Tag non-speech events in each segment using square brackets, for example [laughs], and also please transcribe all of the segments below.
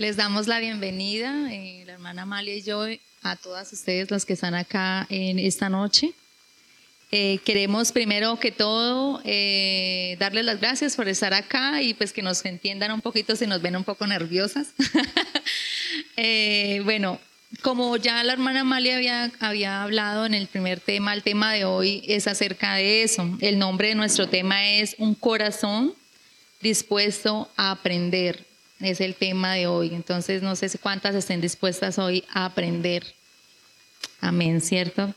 Les damos la bienvenida, eh, la hermana Amalia y yo, a todas ustedes las que están acá en esta noche. Eh, queremos primero que todo eh, darles las gracias por estar acá y pues que nos entiendan un poquito si nos ven un poco nerviosas. [laughs] Bueno, como ya la hermana Amalia había hablado en el primer tema, el tema de hoy es acerca de eso. El nombre de nuestro tema es un corazón dispuesto a aprender. Es el tema de hoy. Entonces, no sé cuántas estén dispuestas hoy a aprender. Amén, ¿cierto?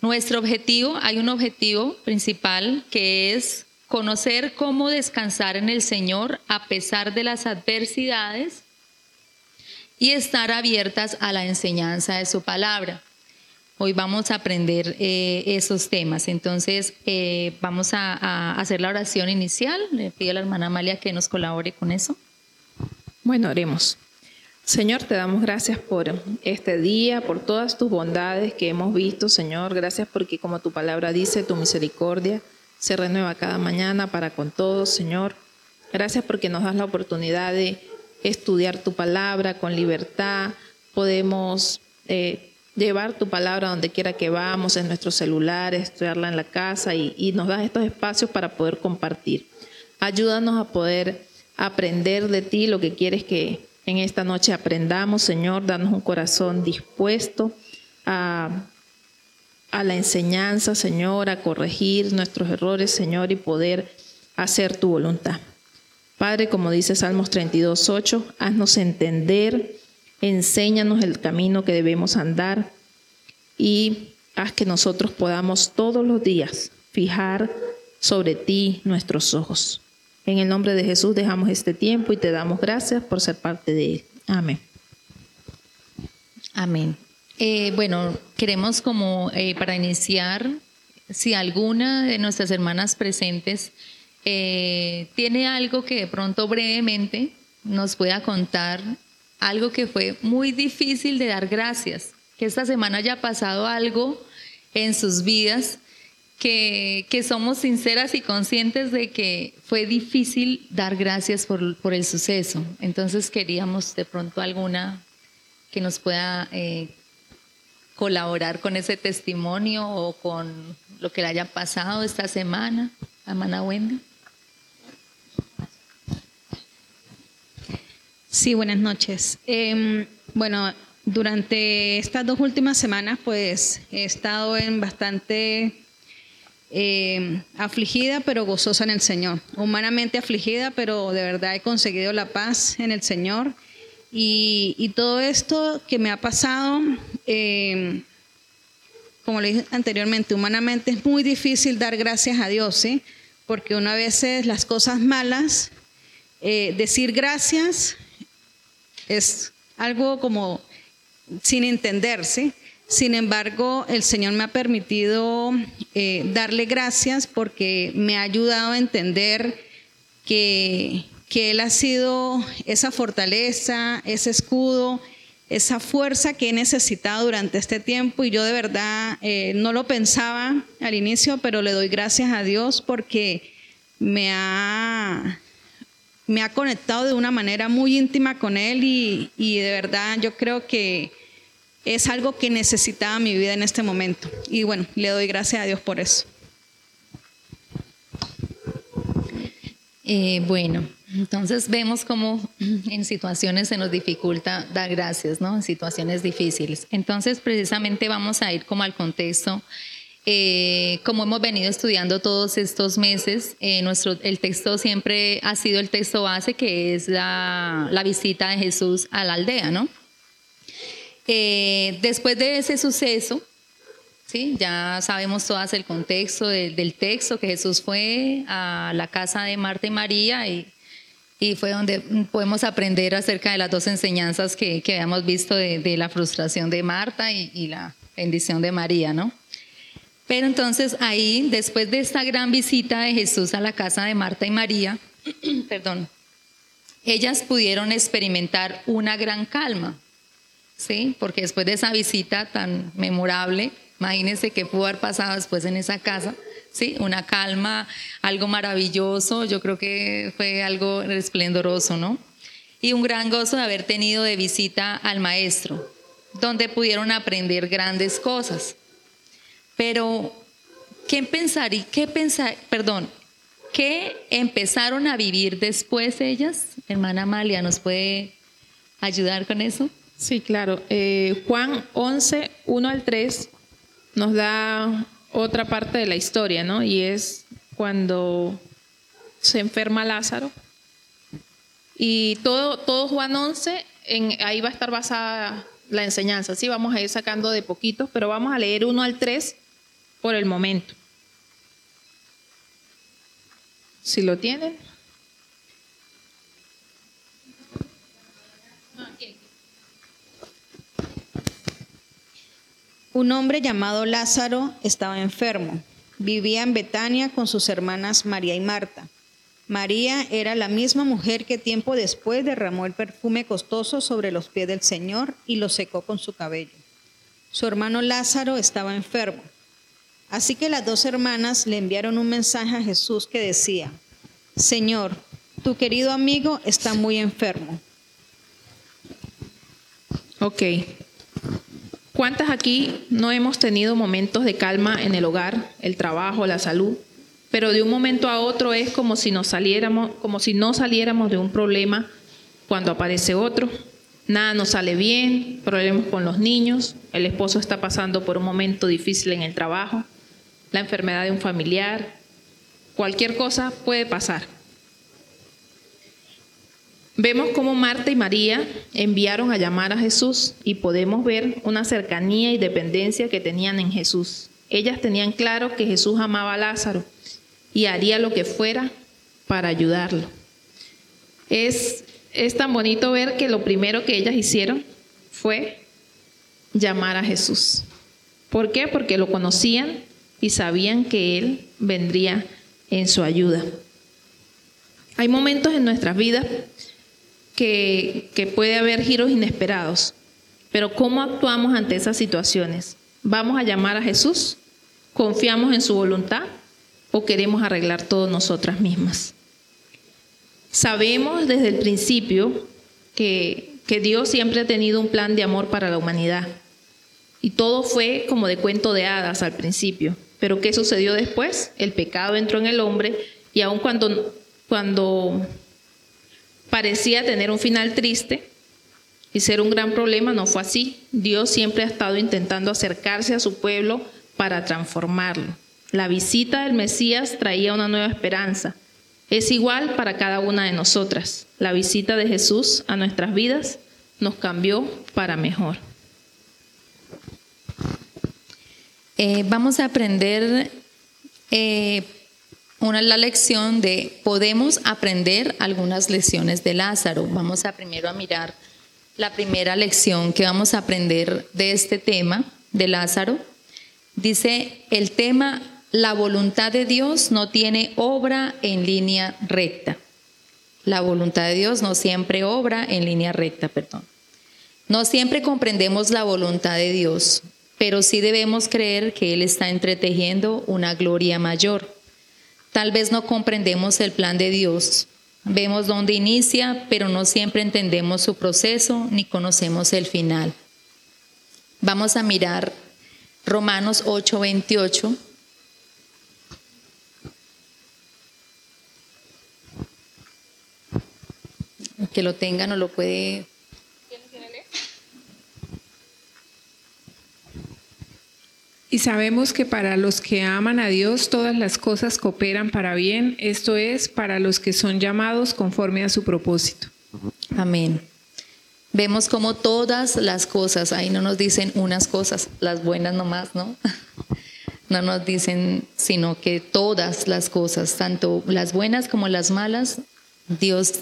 Nuestro objetivo, hay un objetivo principal que es conocer cómo descansar en el Señor a pesar de las adversidades y estar abiertas a la enseñanza de su palabra. Hoy vamos a aprender eh, esos temas. Entonces, eh, vamos a, a, hacer la oración inicial. Le pido a la hermana Amalia que nos colabore con eso. Bueno, oremos. Señor, te damos gracias por este día, por todas tus bondades que hemos visto, Señor. Gracias porque, como tu palabra dice, tu misericordia se renueva cada mañana para con todos, Señor. Gracias porque nos das la oportunidad de estudiar tu palabra con libertad. Podemos eh, llevar tu palabra donde quiera que vamos, en nuestros celulares, estudiarla en la casa y, y nos das estos espacios para poder compartir. Ayúdanos a poder aprender de ti lo que quieres que en esta noche aprendamos, Señor, danos un corazón dispuesto a, a la enseñanza, Señor, a corregir nuestros errores, Señor, y poder hacer tu voluntad. Padre, como dice Salmos 32, 8, haznos entender, enséñanos el camino que debemos andar y haz que nosotros podamos todos los días fijar sobre ti nuestros ojos. En el nombre de Jesús dejamos este tiempo y te damos gracias por ser parte de él. Amén. Amén. Eh, bueno, queremos como eh, para iniciar, si alguna de nuestras hermanas presentes eh, tiene algo que de pronto brevemente nos pueda contar, algo que fue muy difícil de dar gracias, que esta semana haya pasado algo en sus vidas que, somos sinceras y conscientes de que fue difícil dar gracias por, el suceso. Entonces queríamos de pronto alguna que nos pueda eh, colaborar con ese testimonio o con lo que le haya pasado esta semana. Amana Wendy. Sí, buenas noches. Eh, bueno, durante estas dos últimas semanas pues he estado en bastante eh, afligida pero gozosa en el Señor. Humanamente afligida, pero de verdad he conseguido la paz en el Señor. Y, todo esto que me ha pasado, eh, como le dije anteriormente, humanamente es muy difícil dar gracias a Dios, ¿sí? Porque una veces las cosas malas, eh, decir gracias es algo como sin entenderse. Sin embargo, el Señor me ha permitido eh, darle gracias porque me ha ayudado a entender que, que Él ha sido esa fortaleza, ese escudo, esa fuerza que he necesitado durante este tiempo. Y yo de verdad eh, no lo pensaba al inicio, pero le doy gracias a Dios porque me ha, me ha conectado de una manera muy íntima con Él. Y, y de verdad yo creo que es algo que necesitaba mi vida en este momento. Y bueno, le doy gracias a Dios por eso. Eh, bueno, entonces vemos cómo en situaciones se nos dificulta dar gracias, ¿no? En situaciones difíciles. Entonces, precisamente vamos a ir como al contexto. Eh, como hemos venido estudiando todos estos meses, eh, nuestro, el texto siempre ha sido el texto base, que es la, la visita de Jesús a la aldea, ¿no? Eh, después de ese suceso, ¿sí? ya sabemos todas el contexto del, texto, que Jesús fue a la casa de Marta y María y, fue donde podemos aprender acerca de las dos enseñanzas que, habíamos visto de, de, la frustración de Marta y, y la bendición de María, ¿no? Pero entonces ahí, después de esta gran visita de Jesús a la casa de Marta y María, [clears throat] perdón, ellas pudieron experimentar una gran calma. ¿Sí? Porque después de esa visita tan memorable, imagínense qué pudo haber pasado después en esa casa, ¿sí? Una calma, algo maravilloso, yo creo que fue algo esplendoroso, ¿no? y un gran gozo de haber tenido de visita al maestro, donde pudieron aprender grandes cosas. Pero, ¿qué pensar y qué pensar, perdón, qué empezaron a vivir después ellas? Hermana Amalia, ¿nos puede ayudar con eso? Sí, claro. Eh, Juan 11, 1 al 3 nos da otra parte de la historia, ¿no? Y es cuando se enferma Lázaro y todo, todo Juan 11, en, ahí va a estar basada la enseñanza. Sí, vamos a ir sacando de poquitos, pero vamos a leer 1 al 3 por el momento. Si lo tienen. Un hombre llamado Lázaro estaba enfermo. Vivía en Betania con sus hermanas María y Marta. María era la misma mujer que tiempo después derramó el perfume costoso sobre los pies del Señor y lo secó con su cabello. Su hermano Lázaro estaba enfermo. Así que las dos hermanas le enviaron un mensaje a Jesús que decía, Señor, tu querido amigo está muy enfermo. Ok. ¿Cuántas aquí no hemos tenido momentos de calma en el hogar, el trabajo, la salud? pero de un momento a otro es como si nos saliéramos, como si no saliéramos de un problema cuando aparece otro. Nada nos sale bien, problemas con los niños, el esposo está pasando por un momento difícil en el trabajo, la enfermedad de un familiar, cualquier cosa puede pasar. Vemos cómo Marta y María enviaron a llamar a Jesús y podemos ver una cercanía y dependencia que tenían en Jesús. Ellas tenían claro que Jesús amaba a Lázaro y haría lo que fuera para ayudarlo. Es, es tan bonito ver que lo primero que ellas hicieron fue llamar a Jesús. ¿Por qué? Porque lo conocían y sabían que Él vendría en su ayuda. Hay momentos en nuestras vidas que, puede haber giros inesperados, pero ¿cómo actuamos ante esas situaciones? ¿Vamos a llamar a Jesús? ¿Confiamos en su voluntad? o queremos arreglar todo nosotras mismas. Sabemos desde el principio que, que Dios siempre ha tenido un plan de amor para la humanidad. Y todo fue como de cuento de hadas al principio. Pero ¿qué sucedió después? El pecado entró en el hombre y aun cuando, cuando parecía tener un final triste y ser un gran problema, no fue así. Dios siempre ha estado intentando acercarse a su pueblo para transformarlo. La visita del Mesías traía una nueva esperanza. Es igual para cada una de nosotras. La visita de Jesús a nuestras vidas nos cambió para mejor. Eh, vamos a aprender eh, una, la lección de, podemos aprender algunas lecciones de Lázaro. Vamos a primero a mirar la primera lección que vamos a aprender de este tema de Lázaro. Dice el tema la voluntad de Dios no tiene obra en línea recta. La voluntad de Dios no siempre obra en línea recta, perdón. No siempre comprendemos la voluntad de Dios, pero sí debemos creer que Él está entretejiendo una gloria mayor. Tal vez no comprendemos el plan de Dios. Vemos dónde inicia, pero no siempre entendemos su proceso ni conocemos el final. Vamos a mirar Romanos 8:28 que lo tenga no lo puede. Y sabemos que para los que aman a Dios todas las cosas cooperan para bien, esto es, para los que son llamados conforme a su propósito. Amén. Vemos como todas las cosas, ahí no nos dicen unas cosas, las buenas nomás, ¿no? [laughs] No nos dicen, sino que todas las cosas, tanto las buenas como las malas, Dios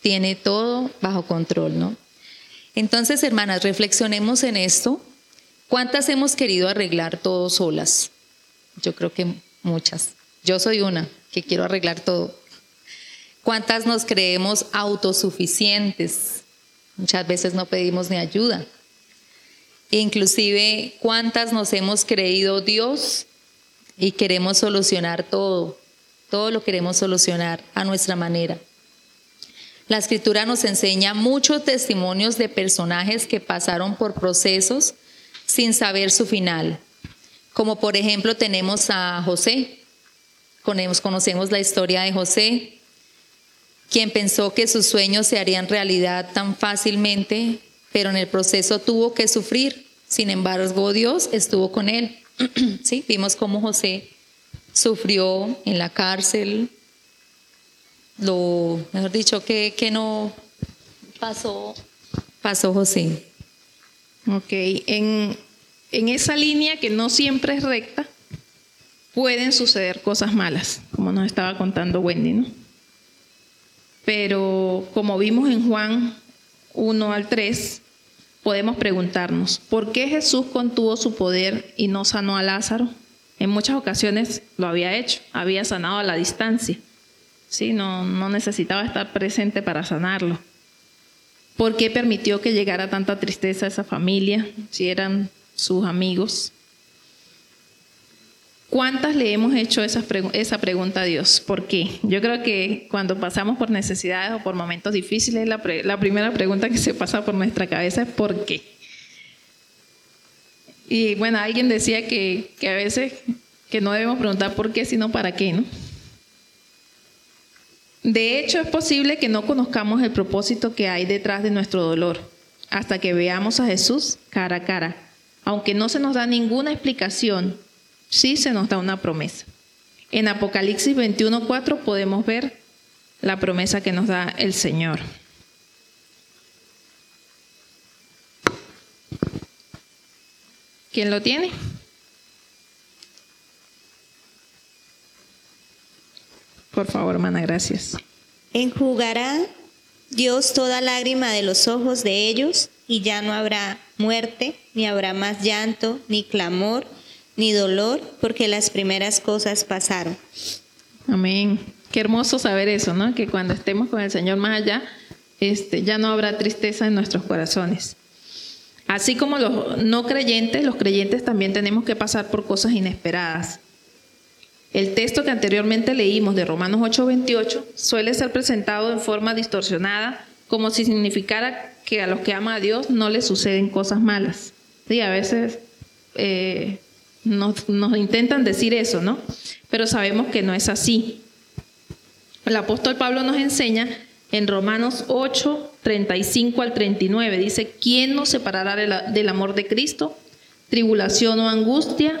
tiene todo bajo control, ¿no? Entonces, hermanas, reflexionemos en esto. ¿Cuántas hemos querido arreglar todo solas? Yo creo que muchas. Yo soy una que quiero arreglar todo. ¿Cuántas nos creemos autosuficientes? Muchas veces no pedimos ni ayuda. Inclusive, ¿cuántas nos hemos creído Dios y queremos solucionar todo? Todo lo queremos solucionar a nuestra manera. La escritura nos enseña muchos testimonios de personajes que pasaron por procesos sin saber su final. Como por ejemplo tenemos a José. Conocemos la historia de José, quien pensó que sus sueños se harían realidad tan fácilmente, pero en el proceso tuvo que sufrir. Sin embargo, Dios estuvo con él. [clears throat] ¿Sí? Vimos cómo José sufrió en la cárcel, lo, mejor dicho, que, que no pasó, pasó José. Ok, en, en esa línea que no siempre es recta, pueden suceder cosas malas, como nos estaba contando Wendy, ¿no? Pero como vimos en Juan 1 al 3, podemos preguntarnos, ¿por qué Jesús contuvo su poder y no sanó a Lázaro? En muchas ocasiones lo había hecho, había sanado a la distancia. ¿sí? No, no necesitaba estar presente para sanarlo. ¿Por qué permitió que llegara tanta tristeza a esa familia si eran sus amigos? ¿Cuántas le hemos hecho esa, pregunta a Dios? ¿Por qué? Yo creo que cuando pasamos por necesidades o por momentos difíciles, la, la primera pregunta que se pasa por nuestra cabeza es ¿por qué? Y bueno, alguien decía que, que a veces que no debemos preguntar por qué, sino para qué, ¿no? De hecho, es posible que no conozcamos el propósito que hay detrás de nuestro dolor hasta que veamos a Jesús cara a cara. Aunque no se nos da ninguna explicación, sí se nos da una promesa. En Apocalipsis 21:4 podemos ver la promesa que nos da el Señor. ¿Quién lo tiene? Por favor, hermana, gracias. Enjugará Dios toda lágrima de los ojos de ellos y ya no habrá muerte, ni habrá más llanto, ni clamor, ni dolor, porque las primeras cosas pasaron. Amén. Qué hermoso saber eso, ¿no? Que cuando estemos con el Señor más allá, este, ya no habrá tristeza en nuestros corazones. Así como los no creyentes, los creyentes también tenemos que pasar por cosas inesperadas. El texto que anteriormente leímos de Romanos 8:28 suele ser presentado en forma distorsionada, como si significara que a los que aman a Dios no les suceden cosas malas. Sí, a veces eh, nos, intentan decir eso, ¿no? Pero sabemos que no es así. El apóstol Pablo nos enseña en Romanos 8, 35 al 39, dice, ¿quién nos separará del amor de Cristo? Tribulación o angustia,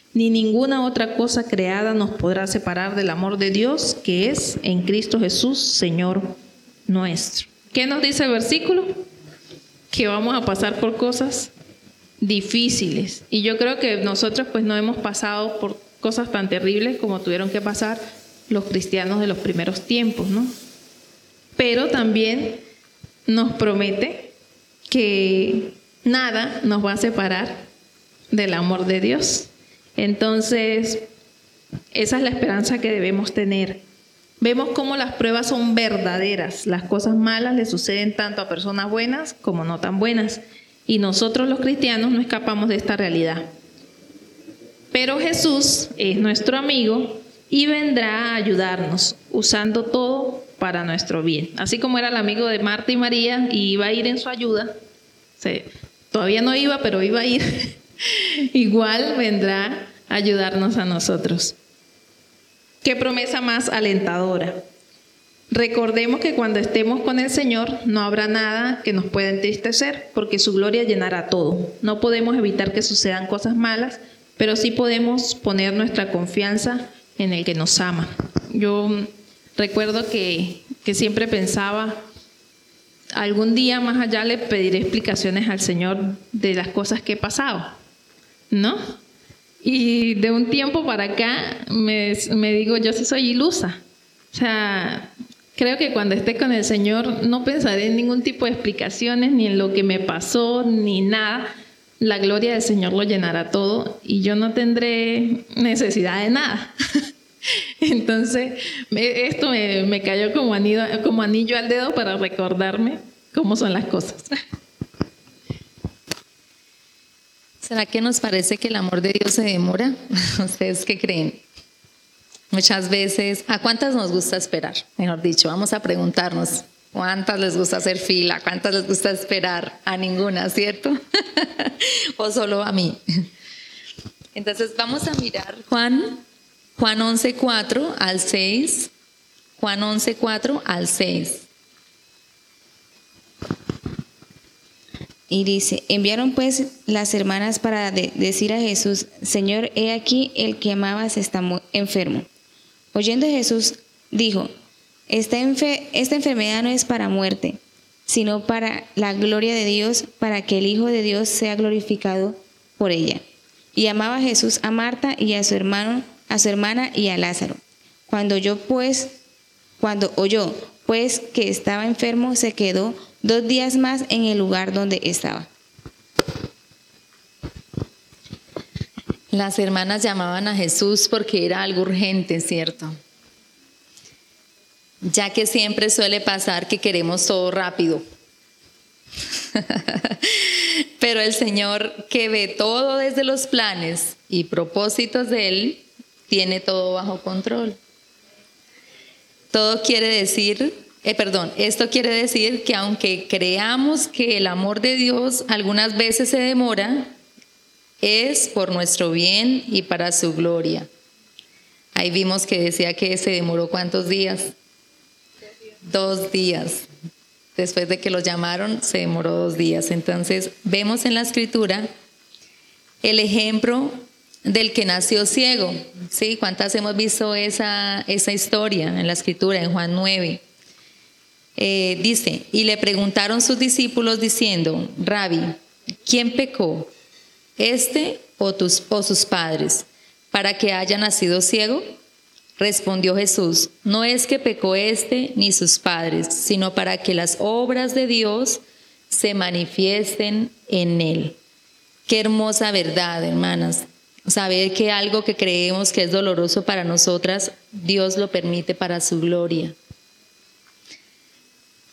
ni ninguna otra cosa creada nos podrá separar del amor de Dios que es en Cristo Jesús, Señor nuestro. ¿Qué nos dice el versículo? Que vamos a pasar por cosas difíciles. Y yo creo que nosotros pues no hemos pasado por cosas tan terribles como tuvieron que pasar los cristianos de los primeros tiempos, ¿no? Pero también nos promete que nada nos va a separar del amor de Dios. Entonces, esa es la esperanza que debemos tener. Vemos cómo las pruebas son verdaderas. Las cosas malas le suceden tanto a personas buenas como no tan buenas. Y nosotros los cristianos no escapamos de esta realidad. Pero Jesús es nuestro amigo y vendrá a ayudarnos usando todo para nuestro bien. Así como era el amigo de Marta y María y iba a ir en su ayuda, todavía no iba, pero iba a ir, [laughs] igual vendrá ayudarnos a nosotros. Qué promesa más alentadora. Recordemos que cuando estemos con el Señor no habrá nada que nos pueda entristecer, porque su gloria llenará todo. No podemos evitar que sucedan cosas malas, pero sí podemos poner nuestra confianza en el que nos ama. Yo recuerdo que, siempre pensaba, algún día más allá le pediré explicaciones al Señor de las cosas que he pasado, ¿no? Y de un tiempo para acá me, me digo, yo sí soy ilusa. O sea, Creo que cuando esté con el Señor no pensaré en ningún tipo de explicaciones, ni en lo que me pasó, ni nada. La gloria del Señor lo llenará todo y yo no tendré necesidad de nada. [laughs] Entonces, esto me, cayó como anillo, como anillo al dedo para recordarme cómo son las cosas. [laughs] ¿Será que nos parece que el amor de Dios se demora? [laughs] ¿Ustedes qué creen? Muchas veces, ¿a cuántas nos gusta esperar? Mejor dicho, vamos a preguntarnos, ¿cuántas les gusta hacer fila? ¿Cuántas les gusta esperar? A ninguna, ¿cierto? [laughs] o solo a mí. Entonces vamos a mirar Juan, Juan 11.4 al 6. Juan 11.4 al 6. Y dice, enviaron pues las hermanas para decir a Jesús, Señor, he aquí el que amabas está enfermo. Oyendo Jesús, dijo, esta, esta enfermedad no es para muerte, sino para la gloria de Dios, para que el Hijo de Dios sea glorificado por ella. Y amaba Jesús a Marta y a su hermano, a su hermana y a Lázaro. Cuando yo pues, cuando oyó pues que estaba enfermo, se quedó dos días más en el lugar donde estaba. Las hermanas llamaban a Jesús porque era algo urgente, ¿cierto? Ya que siempre suele pasar que queremos todo rápido. [laughs] Pero el Señor que ve todo desde los planes y propósitos de Él, tiene todo bajo control. Todo quiere decir, eh, perdón, esto quiere decir que aunque creamos que el amor de Dios algunas veces se demora, es por nuestro bien y para su gloria. Ahí vimos que decía que se demoró cuántos días. Dos días. Después de que lo llamaron, se demoró dos días. Entonces, vemos en la escritura el ejemplo del que nació ciego. ¿Sí? ¿Cuántas hemos visto esa, esa historia en la escritura, en Juan 9? Eh, dice, y le preguntaron sus discípulos diciendo, Rabbi, ¿quién pecó? este o, tus, o sus padres, para que haya nacido ciego? Respondió Jesús, no es que pecó este ni sus padres, sino para que las obras de Dios se manifiesten en él. Qué hermosa verdad, hermanas. Saber que algo que creemos que es doloroso para nosotras, Dios lo permite para su gloria.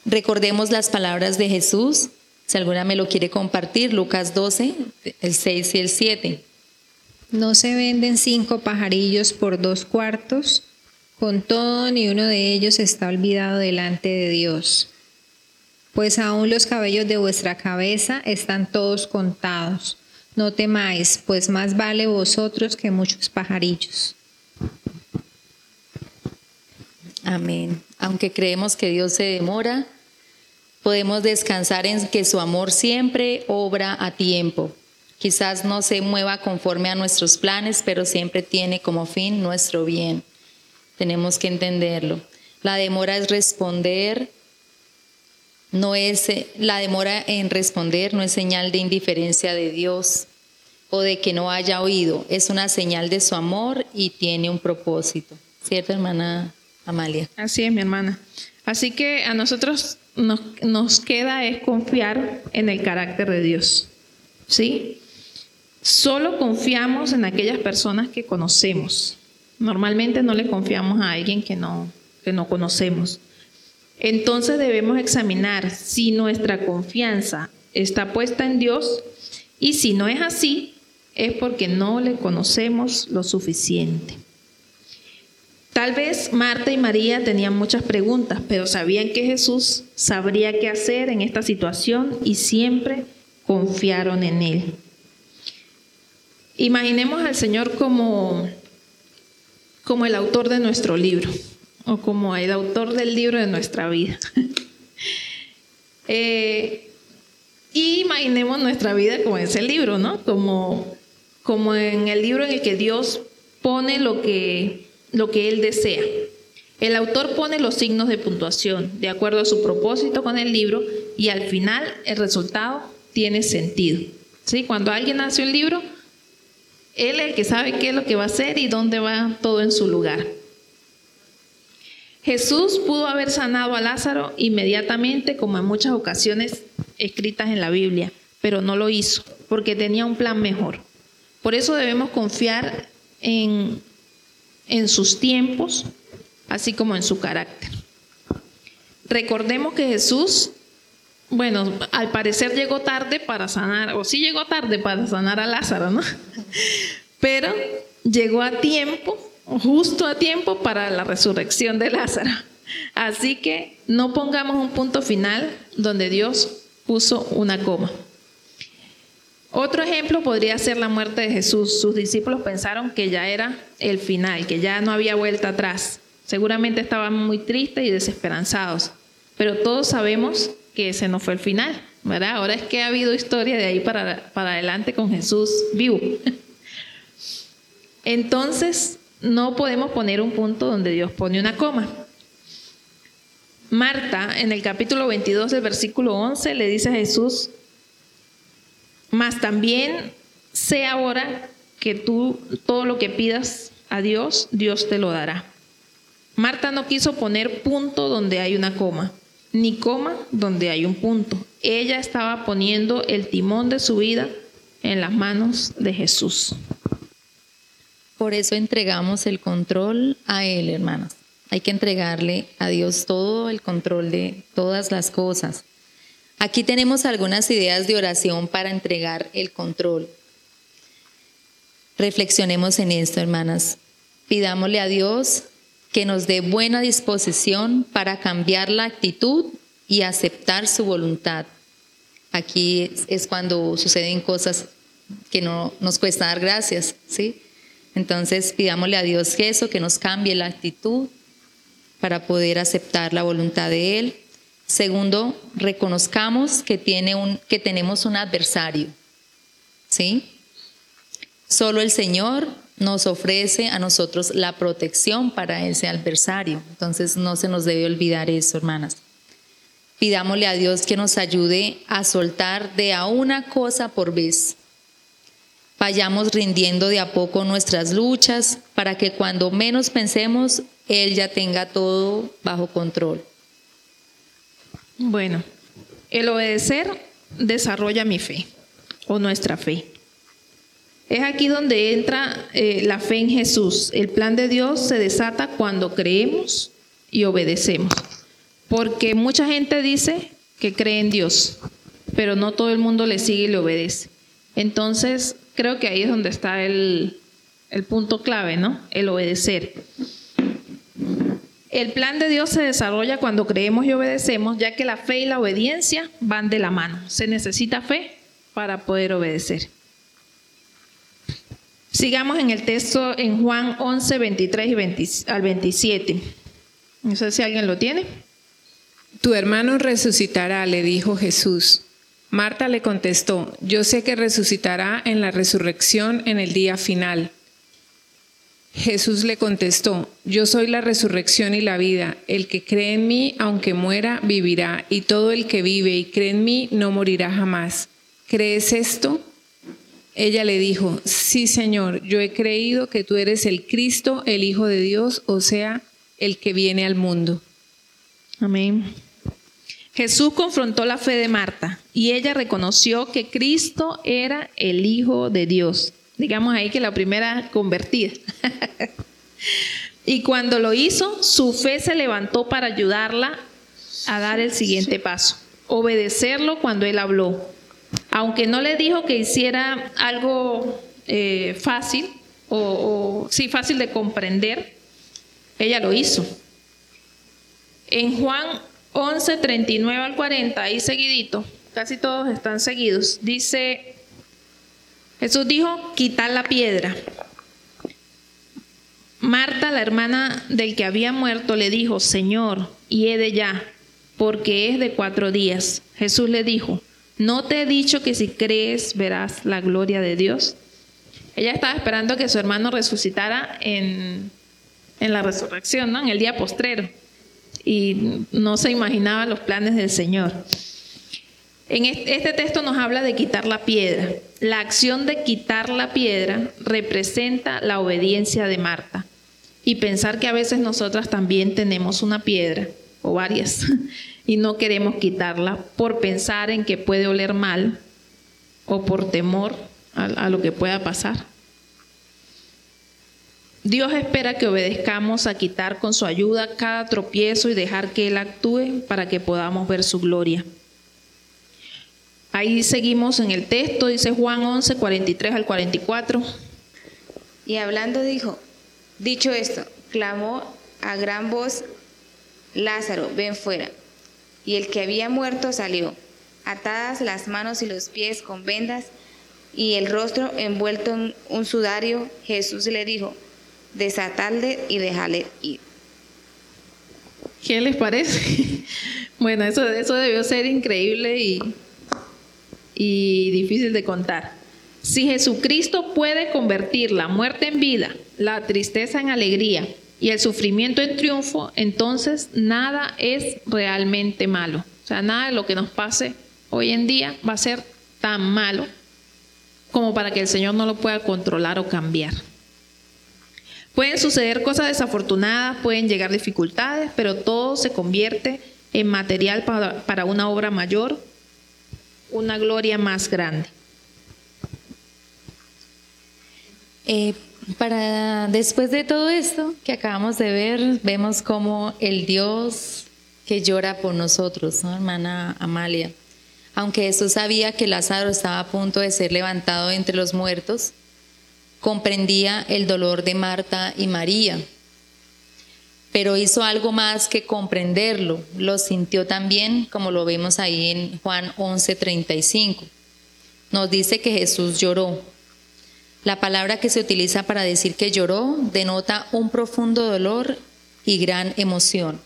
Recordemos las palabras de Jesús si alguna me lo quiere compartir, Lucas 12, el 6 y el 7. No se venden cinco pajarillos por dos cuartos, con todo ni uno de ellos está olvidado delante de Dios. Pues aún los cabellos de vuestra cabeza están todos contados. No temáis, pues más vale vosotros que muchos pajarillos. Amén. Aunque creemos que Dios se demora, Podemos descansar en que su amor siempre obra a tiempo. Quizás no se mueva conforme a nuestros planes, pero siempre tiene como fin nuestro bien. Tenemos que entenderlo. La demora es responder, no es la demora en responder no es señal de indiferencia de Dios o de que no haya oído, es una señal de su amor y tiene un propósito. ¿Cierto, hermana Amalia? Así es, mi hermana. Así que a nosotros nos, queda es confiar en el carácter de Dios. ¿Sí? Solo confiamos en aquellas personas que conocemos. Normalmente no le confiamos a alguien que no, que no conocemos. Entonces debemos examinar si nuestra confianza está puesta en Dios y si no es así, es porque no le conocemos lo suficiente. Tal vez Marta y María tenían muchas preguntas, pero sabían que Jesús sabría qué hacer en esta situación y siempre confiaron en Él. Imaginemos al Señor como, como el autor de nuestro libro o como el autor del libro de nuestra vida. [laughs] eh, y imaginemos nuestra vida como ese libro, ¿no? Como, como en el libro en el que Dios pone lo que lo que él desea. El autor pone los signos de puntuación de acuerdo a su propósito con el libro y al final el resultado tiene sentido. ¿Sí? Cuando alguien hace un libro, él es el que sabe qué es lo que va a hacer y dónde va todo en su lugar. Jesús pudo haber sanado a Lázaro inmediatamente, como en muchas ocasiones escritas en la Biblia, pero no lo hizo, porque tenía un plan mejor. Por eso debemos confiar en, en sus tiempos, así como en su carácter. Recordemos que Jesús, bueno, al parecer llegó tarde para sanar, o sí llegó tarde para sanar a Lázaro, ¿no? [laughs] Pero llegó a tiempo, justo a tiempo para la resurrección de Lázaro. Así que no pongamos un punto final donde Dios puso una coma. Otro ejemplo podría ser la muerte de Jesús. Sus discípulos pensaron que ya era el final, que ya no había vuelta atrás. Seguramente estaban muy tristes y desesperanzados, pero todos sabemos que ese no fue el final, ¿verdad? Ahora es que ha habido historia de ahí para, para adelante con Jesús vivo. [laughs] Entonces, no podemos poner un punto donde Dios pone una coma. Marta, en el capítulo 22 del versículo 11, le dice a Jesús, mas también sé ahora que tú todo lo que pidas a Dios, Dios te lo dará. Marta no quiso poner punto donde hay una coma, ni coma donde hay un punto. Ella estaba poniendo el timón de su vida en las manos de Jesús. Por eso entregamos el control a Él, hermanos. Hay que entregarle a Dios todo el control de todas las cosas. Aquí tenemos algunas ideas de oración para entregar el control. Reflexionemos en esto, hermanas. Pidámosle a Dios que nos dé buena disposición para cambiar la actitud y aceptar su voluntad. Aquí es cuando suceden cosas que no nos cuesta dar gracias, ¿sí? Entonces pidámosle a Dios que eso, que nos cambie la actitud para poder aceptar la voluntad de Él. Segundo, reconozcamos que, tiene un, que tenemos un adversario, ¿sí? Solo el Señor nos ofrece a nosotros la protección para ese adversario. Entonces no se nos debe olvidar eso, hermanas. Pidámosle a Dios que nos ayude a soltar de a una cosa por vez. Vayamos rindiendo de a poco nuestras luchas para que cuando menos pensemos, Él ya tenga todo bajo control. Bueno, el obedecer desarrolla mi fe o nuestra fe. Es aquí donde entra eh, la fe en Jesús. El plan de Dios se desata cuando creemos y obedecemos. Porque mucha gente dice que cree en Dios, pero no todo el mundo le sigue y le obedece. Entonces, creo que ahí es donde está el, el punto clave, ¿no? El obedecer. El plan de Dios se desarrolla cuando creemos y obedecemos, ya que la fe y la obediencia van de la mano. Se necesita fe para poder obedecer. Sigamos en el texto en Juan 11, 23 y al 27. No sé si alguien lo tiene. Tu hermano resucitará, le dijo Jesús. Marta le contestó, yo sé que resucitará en la resurrección en el día final. Jesús le contestó, yo soy la resurrección y la vida, el que cree en mí, aunque muera, vivirá, y todo el que vive y cree en mí no morirá jamás. ¿Crees esto? Ella le dijo, sí Señor, yo he creído que tú eres el Cristo, el Hijo de Dios, o sea, el que viene al mundo. Amén. Jesús confrontó la fe de Marta y ella reconoció que Cristo era el Hijo de Dios. Digamos ahí que la primera convertida. [laughs] y cuando lo hizo, su fe se levantó para ayudarla a dar el siguiente paso, obedecerlo cuando él habló aunque no le dijo que hiciera algo eh, fácil o, sí, fácil de comprender, ella lo hizo. En Juan 11, 39 al 40, ahí seguidito, casi todos están seguidos, dice, Jesús dijo, quitar la piedra. Marta, la hermana del que había muerto, le dijo, Señor, y he de ya, porque es de cuatro días. Jesús le dijo, ¿No te he dicho que si crees verás la gloria de Dios? Ella estaba esperando que su hermano resucitara en, la resurrección, ¿no? en el día postrero. Y no se imaginaba los planes del Señor. En este texto nos habla de quitar la piedra. La acción de quitar la piedra representa la obediencia de Marta. y pensar que a veces nosotras también tenemos una piedra o varias [laughs] y no queremos quitarla por pensar en que puede oler mal o por temor a, a lo que pueda pasar. Dios espera que obedezcamos a quitar con su ayuda cada tropiezo y dejar que Él actúe para que podamos ver su gloria. Ahí seguimos en el texto, dice Juan 11, 43 al 44. Y hablando dijo, dicho esto, clamó a gran voz, Lázaro, ven fuera. Y el que había muerto salió, atadas las manos y los pies con vendas y el rostro envuelto en un sudario. Jesús le dijo, desatadle y déjale ir. ¿Qué les parece? [laughs] Bueno, eso, eso debió ser increíble y, y difícil de contar. Si Jesucristo puede convertir la muerte en vida, la tristeza en alegría y el sufrimiento en triunfo, entonces nada es realmente malo. O sea, nada de lo que nos pase hoy en día va a ser tan malo como para que el Señor no lo pueda controlar o cambiar. Pueden suceder cosas desafortunadas, pueden llegar dificultades, pero todo se convierte en material para, para una obra mayor, una gloria más grande. Eh, para después de todo esto que acabamos de ver, vemos como el Dios que llora por nosotros, ¿no, hermana Amalia? Aunque Jesús sabía que Lázaro estaba a punto de ser levantado entre los muertos, comprendía el dolor de Marta y María, pero hizo algo más que comprenderlo, lo sintió también, como lo vemos ahí en Juan 11:35. Nos dice que Jesús lloró. La palabra que se utiliza para decir que lloró denota un profundo dolor y gran emoción.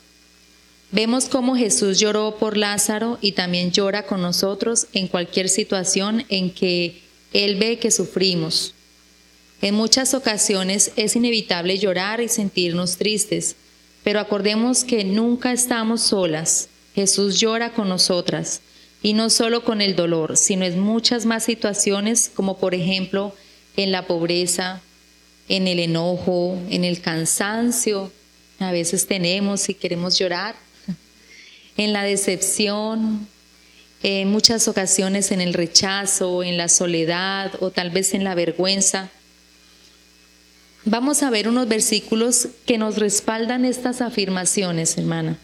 Vemos cómo Jesús lloró por Lázaro y también llora con nosotros en cualquier situación en que Él ve que sufrimos. En muchas ocasiones es inevitable llorar y sentirnos tristes, pero acordemos que nunca estamos solas. Jesús llora con nosotras, y no solo con el dolor, sino en muchas más situaciones, como por ejemplo en la pobreza, en el enojo, en el cansancio. A veces tenemos y queremos llorar, [laughs] en la decepción, en muchas ocasiones en el rechazo, en la soledad o tal vez en la vergüenza. Vamos a ver unos versículos que nos respaldan estas afirmaciones, hermana.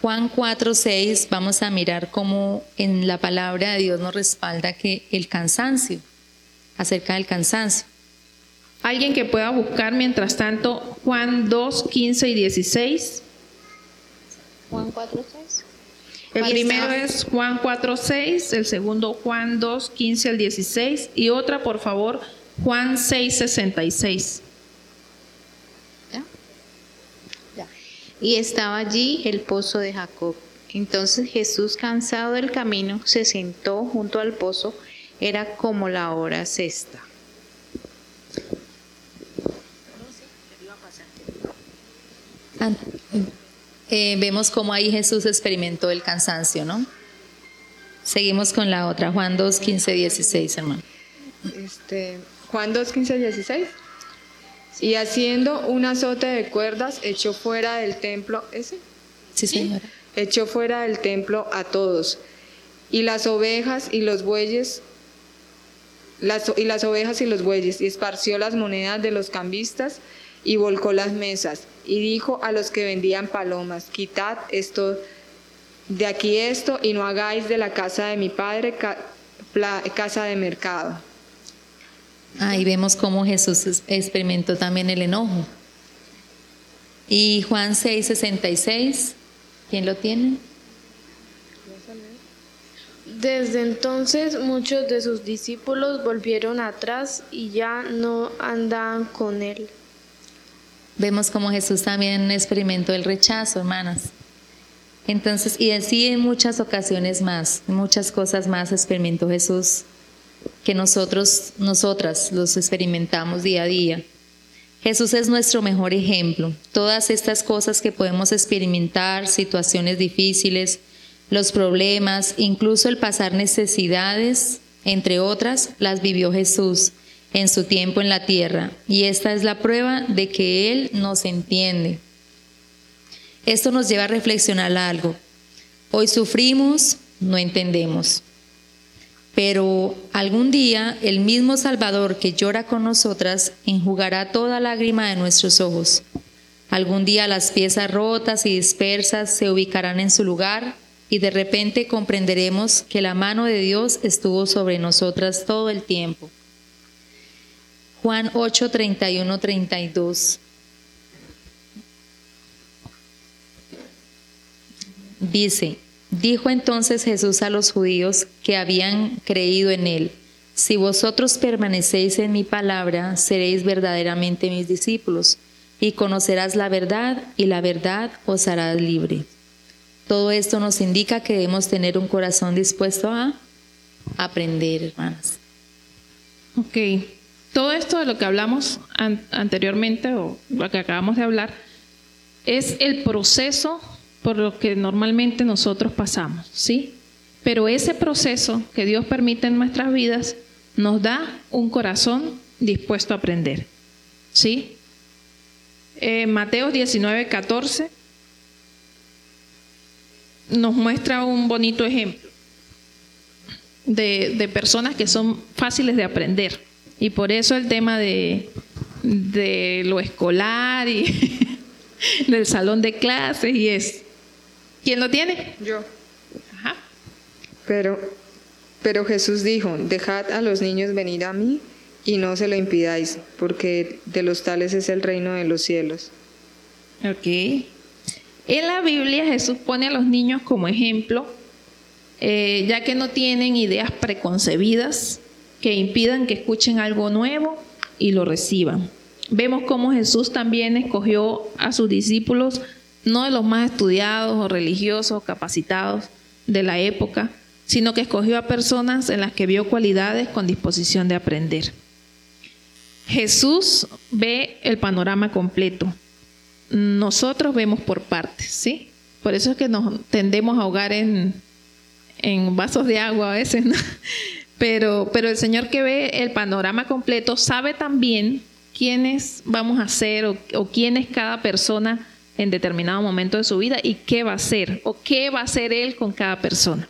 Juan 4, 6, vamos a mirar cómo en la palabra de Dios nos respalda que el cansancio, acerca del cansancio. Alguien que pueda buscar mientras tanto Juan 2, 15 y 16. Juan 4, 6. El primero es Juan 4, 6, el segundo Juan 2, 15 al 16 y otra, por favor, Juan 6, 66. Y estaba allí el pozo de Jacob. Entonces Jesús, cansado del camino, se sentó junto al pozo. Era como la hora sexta. Ah, eh, vemos cómo ahí Jesús experimentó el cansancio, ¿no? Seguimos con la otra, Juan 2, 15, 16, hermano. Este, Juan 2, 15, 16. Y haciendo un azote de cuerdas, echó fuera del templo, ¿ese? Sí, señora. Echó fuera del templo a todos. Y las ovejas y los bueyes, las, y las ovejas y los bueyes, y esparció las monedas de los cambistas y volcó las mesas. Y dijo a los que vendían palomas, quitad esto de aquí esto y no hagáis de la casa de mi padre ca- pla- casa de mercado. Ahí vemos cómo Jesús es- experimentó también el enojo. Y Juan 6, 66, ¿quién lo tiene? Desde entonces muchos de sus discípulos volvieron atrás y ya no andaban con él. Vemos cómo Jesús también experimentó el rechazo, hermanas. Entonces, y así en muchas ocasiones más, en muchas cosas más experimentó Jesús que nosotros, nosotras los experimentamos día a día. Jesús es nuestro mejor ejemplo. Todas estas cosas que podemos experimentar, situaciones difíciles, los problemas, incluso el pasar necesidades, entre otras, las vivió Jesús. en su tiempo en la tierra, y esta es la prueba de que Él nos entiende. Esto nos lleva a reflexionar algo. Hoy sufrimos, no entendemos. Pero algún día el mismo Salvador que llora con nosotras enjugará toda lágrima de nuestros ojos. Algún día las piezas rotas y dispersas se ubicarán en su lugar y de repente comprenderemos que la mano de Dios estuvo sobre nosotras todo el tiempo. Juan 8, 31, 32. Dice, Dijo entonces Jesús a los judíos que habían creído en él, Si vosotros permanecéis en mi palabra, seréis verdaderamente mis discípulos, y conocerás la verdad, y la verdad os hará libre. Todo esto nos indica que debemos tener un corazón dispuesto a aprender, hermanas. Ok, todo esto de lo que hablamos anteriormente, o lo que acabamos de hablar, es el proceso por lo que normalmente nosotros pasamos, ¿sí? Pero ese proceso que Dios permite en nuestras vidas nos da un corazón dispuesto a aprender, ¿sí? Eh, Mateo 19, 14 nos muestra un bonito ejemplo de, de, personas que son fáciles de aprender. Y por eso el tema de, de lo escolar y [laughs] del salón de clases y es ¿Quién lo tiene? Yo. Ajá. Pero, pero Jesús dijo, dejad a los niños venir a mí y no se lo impidáis, porque de los tales es el reino de los cielos. Ok. En la Biblia Jesús pone a los niños como ejemplo, eh, ya que no tienen ideas preconcebidas que impidan que escuchen algo nuevo y lo reciban. Vemos cómo Jesús también escogió a sus discípulos no de los más estudiados o religiosos o capacitados de la época, sino que escogió a personas en las que vio cualidades con disposición de aprender. Jesús ve el panorama completo. Nosotros vemos por partes, ¿sí? Por eso es que nos tendemos a ahogar en, en vasos de agua a veces, ¿no? [laughs] Pero, pero el Señor que ve el panorama completo sabe también quiénes vamos a ser o, o quién es cada persona en determinado momento de su vida y qué va a hacer o qué va a hacer Él con cada persona.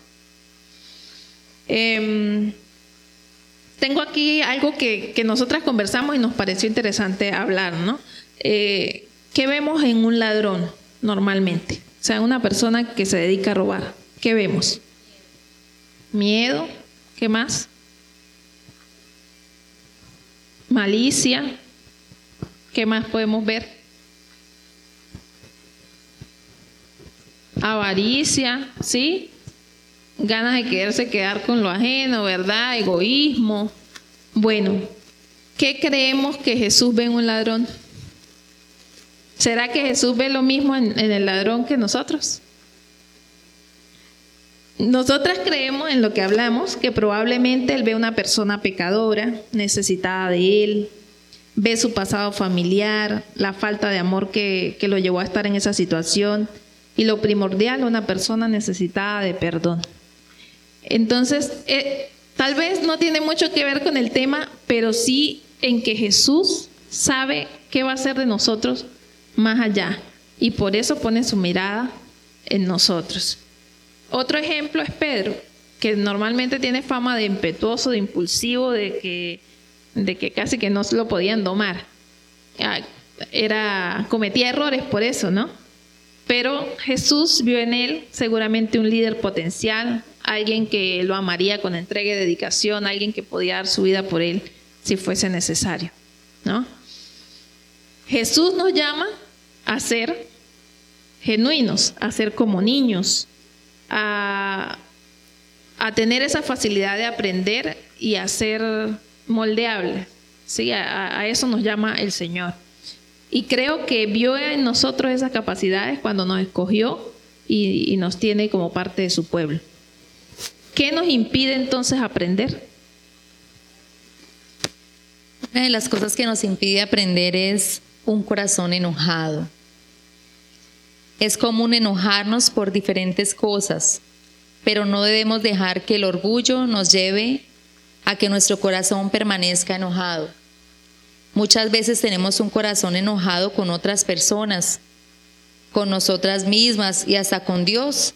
Em, tengo aquí algo que, nosotras conversamos y nos pareció interesante hablar, ¿no? Eh, ¿Qué vemos en un ladrón normalmente? O sea, una persona que se dedica a robar. ¿Qué vemos? Miedo. ¿Qué más? Malicia. ¿Qué más podemos ver? Avaricia, ¿sí? Ganas de quererse quedar con lo ajeno, ¿verdad? Egoísmo. Bueno, ¿qué creemos que Jesús ve en un ladrón? ¿Será que Jesús ve lo mismo en, el ladrón que nosotros? Nosotras creemos en lo que hablamos, que probablemente él ve una persona pecadora, necesitada de él, ve su pasado familiar, la falta de amor que, que lo llevó a estar en esa situación, y lo primordial, una persona necesitada de perdón. Entonces, eh, tal vez no tiene mucho que ver con el tema, pero sí en que Jesús sabe qué va a hacer de nosotros más allá y por eso pone su mirada en nosotros. Otro ejemplo es Pedro, que normalmente tiene fama de impetuoso, de impulsivo, de que, de que casi que no se lo podían domar. Ah, era, cometía errores por eso, ¿no? Pero Jesús vio en él seguramente un líder potencial, alguien que lo amaría con entrega y dedicación, alguien que podía dar su vida por él si fuese necesario. ¿no? Jesús nos llama a ser genuinos, a ser como niños, a, tener esa facilidad de aprender y a ser moldeables. ¿sí? a eso nos llama el Señor. Y creo que vio en nosotros esas capacidades cuando nos escogió y, nos tiene como parte de su pueblo. ¿Qué nos impide entonces aprender? Una de las cosas que nos impide aprender es un corazón enojado. Es común enojarnos por diferentes cosas, pero no debemos dejar que el orgullo nos lleve a que nuestro corazón permanezca enojado. Muchas veces tenemos un corazón enojado con otras personas, con nosotras mismas y hasta con Dios.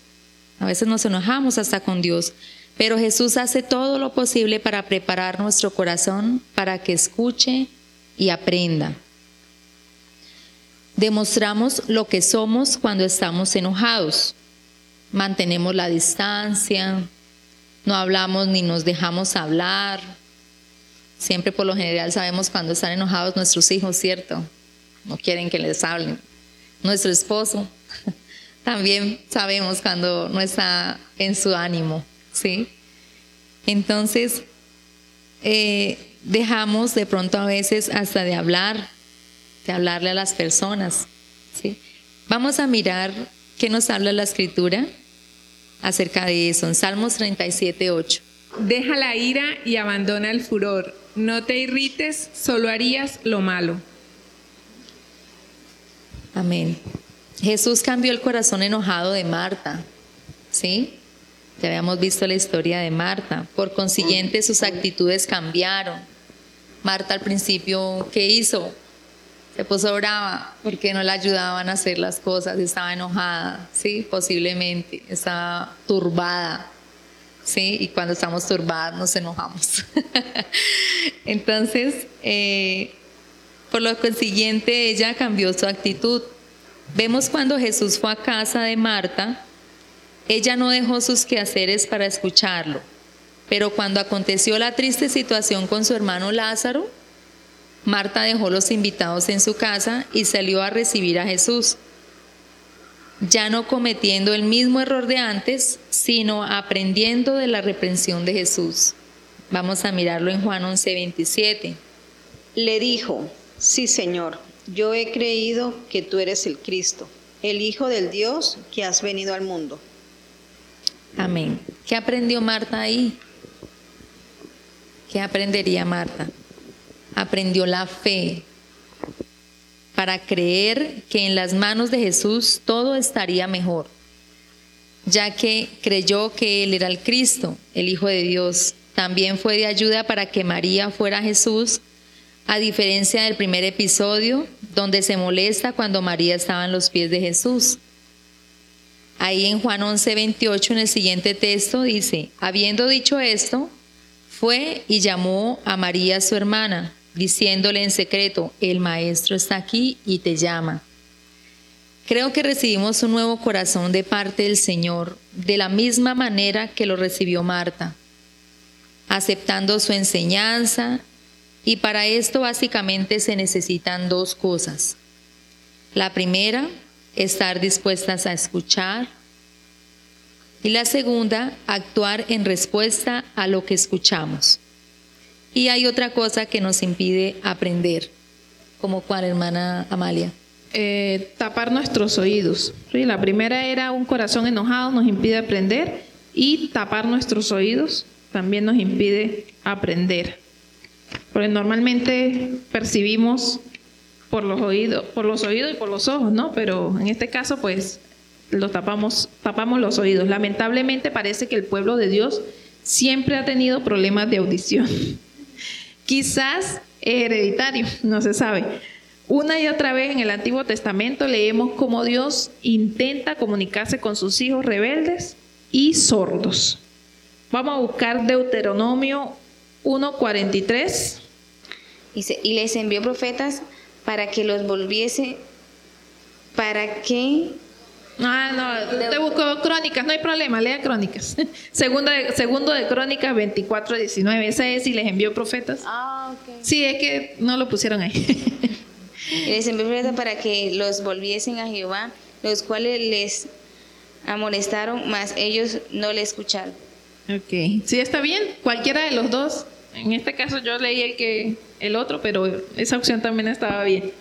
A veces nos enojamos hasta con Dios, pero Jesús hace todo lo posible para preparar nuestro corazón para que escuche y aprenda. Demostramos lo que somos cuando estamos enojados. Mantenemos la distancia, no hablamos ni nos dejamos hablar. Siempre por lo general sabemos cuando están enojados nuestros hijos, ¿cierto? No quieren que les hablen. Nuestro esposo [laughs] también sabemos cuando no está en su ánimo, ¿sí? Entonces, eh, dejamos de pronto a veces hasta de hablar, de hablarle a las personas, ¿sí? Vamos a mirar qué nos habla la escritura acerca de eso, en Salmos 37, 8. Deja la ira y abandona el furor. No te irrites, solo harías lo malo. Amén. Jesús cambió el corazón enojado de Marta, ¿sí? Ya habíamos visto la historia de Marta. Por consiguiente, sus actitudes cambiaron. Marta al principio, ¿qué hizo? Se puso brava porque no le ayudaban a hacer las cosas, estaba enojada, ¿sí? Posiblemente, estaba turbada, ¿sí? Y cuando estamos turbadas nos enojamos. [laughs] Entonces, eh, por lo consiguiente, ella cambió su actitud. Vemos cuando Jesús fue a casa de Marta, ella no dejó sus quehaceres para escucharlo, pero cuando aconteció la triste situación con su hermano Lázaro, Marta dejó los invitados en su casa y salió a recibir a Jesús, ya no cometiendo el mismo error de antes, sino aprendiendo de la reprensión de Jesús. Vamos a mirarlo en Juan 11:27. Le dijo, sí Señor, yo he creído que tú eres el Cristo, el Hijo del Dios que has venido al mundo. Amén. ¿Qué aprendió Marta ahí? ¿Qué aprendería Marta? Aprendió la fe para creer que en las manos de Jesús todo estaría mejor, ya que creyó que Él era el Cristo, el Hijo de Dios. También fue de ayuda para que María fuera Jesús, a diferencia del primer episodio, donde se molesta cuando María estaba en los pies de Jesús. Ahí en Juan 11, 28, en el siguiente texto, dice, habiendo dicho esto, fue y llamó a María su hermana, diciéndole en secreto, el maestro está aquí y te llama. Creo que recibimos un nuevo corazón de parte del Señor, de la misma manera que lo recibió Marta, aceptando su enseñanza, y para esto básicamente se necesitan dos cosas. La primera, estar dispuestas a escuchar. Y la segunda, actuar en respuesta a lo que escuchamos. Y hay otra cosa que nos impide aprender, como cuál, hermana Amalia. Eh, tapar nuestros oídos. La primera era un corazón enojado, nos impide aprender, y tapar nuestros oídos también nos impide aprender. Porque normalmente percibimos por los oídos, por los oídos y por los ojos, ¿no? Pero en este caso, pues, lo tapamos, tapamos los oídos. Lamentablemente parece que el pueblo de Dios siempre ha tenido problemas de audición. [laughs] Quizás hereditario, no se sabe. Una y otra vez en el Antiguo Testamento leemos cómo Dios intenta comunicarse con sus hijos rebeldes y sordos. Vamos a buscar Deuteronomio 1.43. Dice, y les envió profetas para que los volviese, para que... Ah, no, te busco crónicas, no hay problema, lea crónicas. [laughs] Segundo de, segundo de crónicas 24, 19, ese es y les envió profetas. Ah, ok. Sí, es que no lo pusieron ahí. [laughs] les envió profetas para que los volviesen a Jehová, los cuales les amonestaron, mas ellos no le escucharon. Ok, sí, está bien, cualquiera de los dos. En este caso yo leí el que el otro, pero esa opción también estaba bien.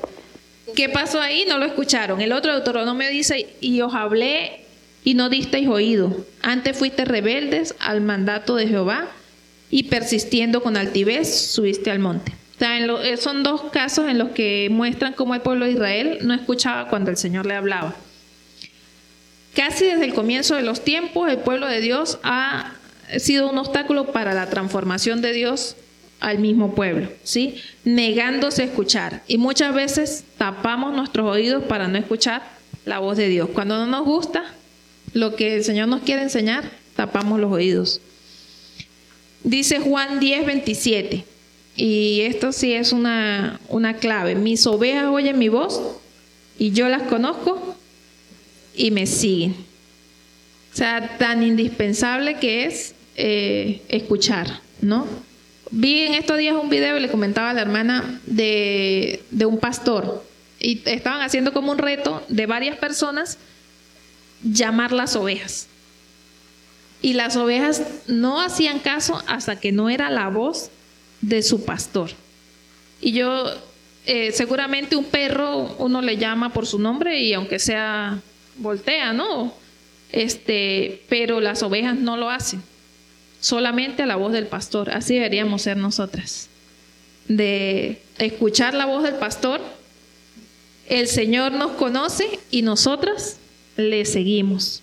¿Qué pasó ahí? No lo escucharon. El otro Deuteronomio dice, y os hablé y no disteis oído. Antes fuiste rebeldes al mandato de Jehová y persistiendo con altivez subiste al monte. Eh, son dos casos en los que muestran cómo el pueblo de Israel no escuchaba cuando el Señor le hablaba. Casi desde el comienzo de los tiempos, el pueblo de Dios ha sido un obstáculo para la transformación de Dios al mismo pueblo, ¿sí? Negándose a escuchar. Y muchas veces tapamos nuestros oídos para no escuchar la voz de Dios. Cuando no nos gusta lo que el Señor nos quiere enseñar, tapamos los oídos. Dice Juan 10, 27. Y esto sí es una, una clave. Mis ovejas oyen mi voz y yo las conozco y me siguen. O sea, tan indispensable que es eh, escuchar, ¿no? Vi en estos días un video y le comentaba a la hermana de, de un pastor y estaban haciendo como un reto de varias personas llamar las ovejas. Y las ovejas no hacían caso hasta que no era la voz de su pastor. Y yo, eh, seguramente un perro uno le llama por su nombre y aunque sea voltea, ¿no? Este, pero las ovejas no lo hacen, solamente a la voz del pastor. Así deberíamos ser nosotras. De escuchar la voz del pastor, el Señor nos conoce y nosotras le seguimos.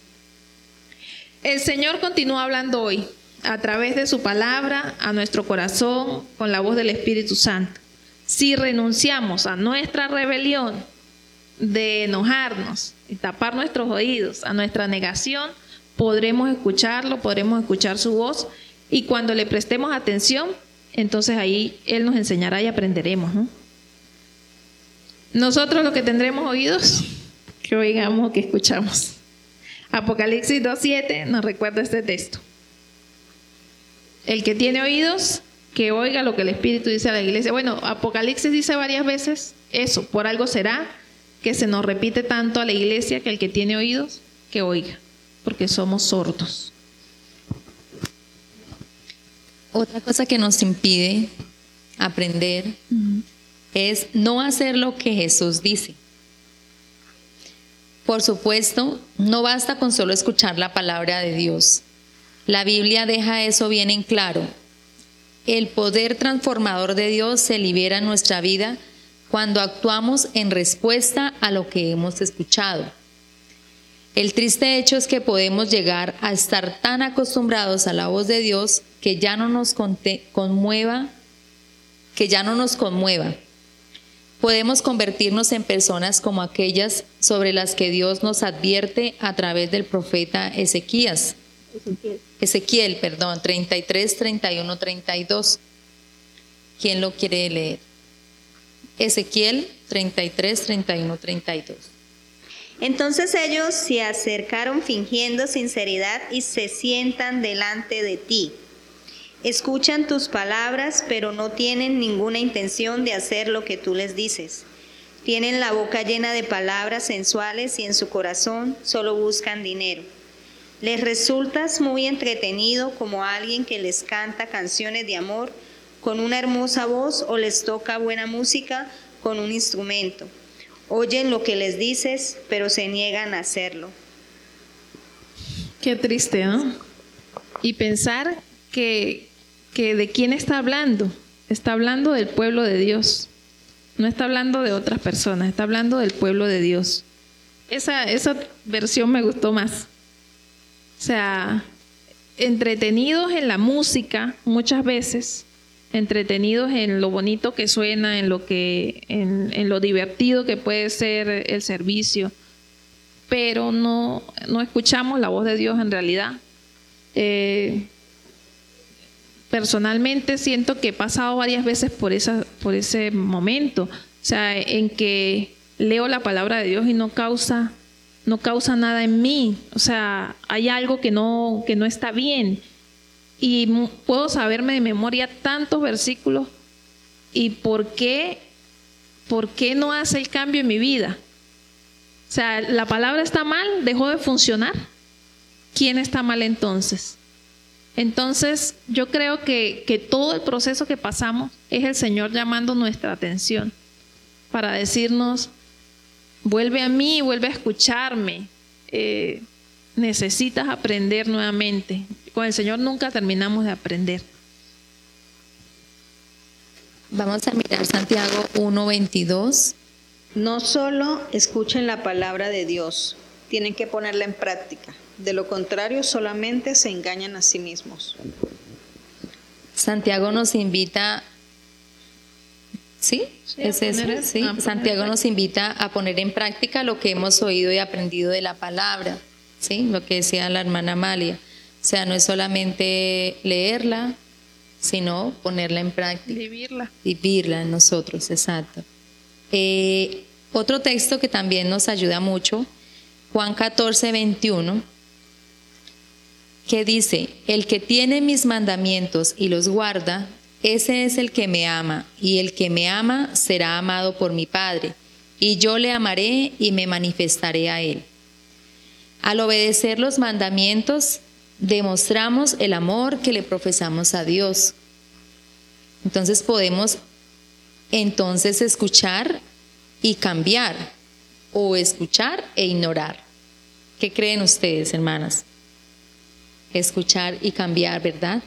El Señor continúa hablando hoy a través de su palabra a nuestro corazón con la voz del Espíritu Santo. Si renunciamos a nuestra rebelión de enojarnos y tapar nuestros oídos, a nuestra negación, podremos escucharlo, podremos escuchar su voz y cuando le prestemos atención, entonces ahí Él nos enseñará y aprenderemos. Nosotros lo que tendremos oídos, que oigamos que escuchamos. Apocalipsis 2.7 nos recuerda este texto. El que tiene oídos, que oiga lo que el Espíritu dice a la iglesia. Bueno, Apocalipsis dice varias veces eso, por algo será que se nos repite tanto a la iglesia que el que tiene oídos, que oiga, porque somos sordos. Otra cosa que nos impide aprender es no hacer lo que Jesús dice. Por supuesto, no basta con solo escuchar la palabra de Dios. La Biblia deja eso bien en claro. El poder transformador de Dios se libera en nuestra vida cuando actuamos en respuesta a lo que hemos escuchado. El triste hecho es que podemos llegar a estar tan acostumbrados a la voz de Dios que ya no nos conmueva, que ya no nos conmueva. Podemos convertirnos en personas como aquellas sobre las que Dios nos advierte a través del profeta Ezequías. Ezequiel. Ezequiel, perdón, 33, 31, 32. ¿Quién lo quiere leer? Ezequiel 33, 31, 32. Entonces ellos se acercaron fingiendo sinceridad y se sientan delante de ti. Escuchan tus palabras, pero no tienen ninguna intención de hacer lo que tú les dices. Tienen la boca llena de palabras sensuales y en su corazón solo buscan dinero. Les resultas muy entretenido como alguien que les canta canciones de amor con una hermosa voz o les toca buena música con un instrumento. Oyen lo que les dices, pero se niegan a hacerlo. Qué triste, ¿no? Y pensar que, que de quién está hablando. Está hablando del pueblo de Dios. No está hablando de otras personas, está hablando del pueblo de Dios. Esa, esa versión me gustó más. O sea, entretenidos en la música muchas veces, entretenidos en lo bonito que suena, en lo que, en, lo divertido que puede ser el servicio, pero no, no escuchamos la voz de Dios en realidad. Eh, personalmente siento que he pasado varias veces por, esa, por ese momento, o sea, en que leo la palabra de Dios y no causa no causa nada en mí. O sea, hay algo que no, que no está bien. Y puedo saberme de memoria tantos versículos. ¿Y por qué, por qué no hace el cambio en mi vida? O sea, la palabra está mal, dejó de funcionar. ¿Quién está mal entonces? Entonces, yo creo que, que todo el proceso que pasamos es el Señor llamando nuestra atención para decirnos, vuelve a mí, vuelve a escucharme. Eh, necesitas aprender nuevamente. Con el Señor nunca terminamos de aprender. Vamos a mirar Santiago 1.22. No solo escuchen la palabra de Dios, Tienen que ponerla en práctica. De lo contrario, solamente se engañan a sí mismos. Santiago nos invita, ¿sí? ¿Es eso? Sí. Santiago nos invita a poner en práctica lo que hemos oído y aprendido de la palabra, ¿sí? Lo que decía la hermana Amalia. O sea, no es solamente leerla, sino ponerla en práctica. Vivirla. Vivirla en nosotros, exacto. Eh, otro texto que también nos ayuda mucho, Juan 14, 21, que dice, el que tiene mis mandamientos y los guarda, ese es el que me ama, y el que me ama será amado por mi Padre, y yo le amaré y me manifestaré a él. Al obedecer los mandamientos, demostramos el amor que le profesamos a Dios. Entonces podemos entonces escuchar y cambiar o escuchar e ignorar. ¿Qué creen ustedes, hermanas? Escuchar y cambiar, ¿verdad?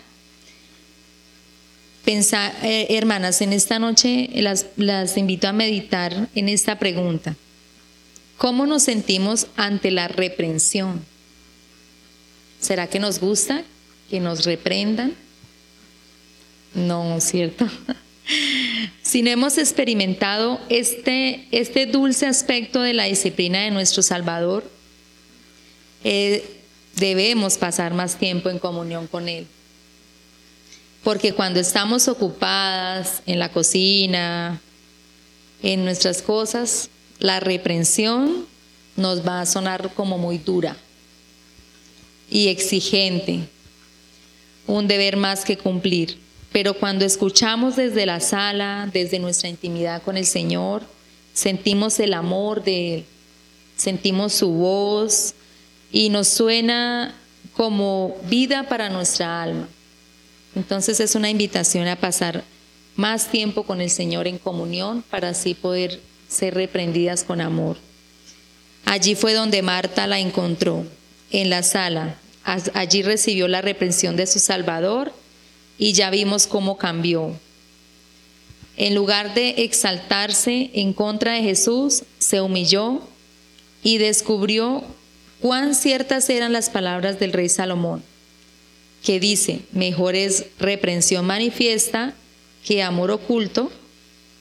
Pensar, eh, hermanas, en esta noche las, las invito a meditar en esta pregunta. ¿Cómo nos sentimos ante la reprensión? ¿Será que nos gusta que nos reprendan? No, ¿cierto? [laughs] si no hemos experimentado este, este dulce aspecto de la disciplina de nuestro Salvador, eh, debemos pasar más tiempo en comunión con Él. Porque cuando estamos ocupadas en la cocina, en nuestras cosas, la reprensión nos va a sonar como muy dura y exigente, un deber más que cumplir. Pero cuando escuchamos desde la sala, desde nuestra intimidad con el Señor, sentimos el amor de Él, sentimos su voz y nos suena como vida para nuestra alma. Entonces es una invitación a pasar más tiempo con el Señor en comunión para así poder ser reprendidas con amor. Allí fue donde Marta la encontró, en la sala, Allí recibió la reprensión de su Salvador y ya vimos cómo cambió. En lugar de exaltarse en contra de Jesús, se humilló y descubrió cuán ciertas eran las palabras del rey Salomón, que dice, mejor es reprensión manifiesta que amor oculto,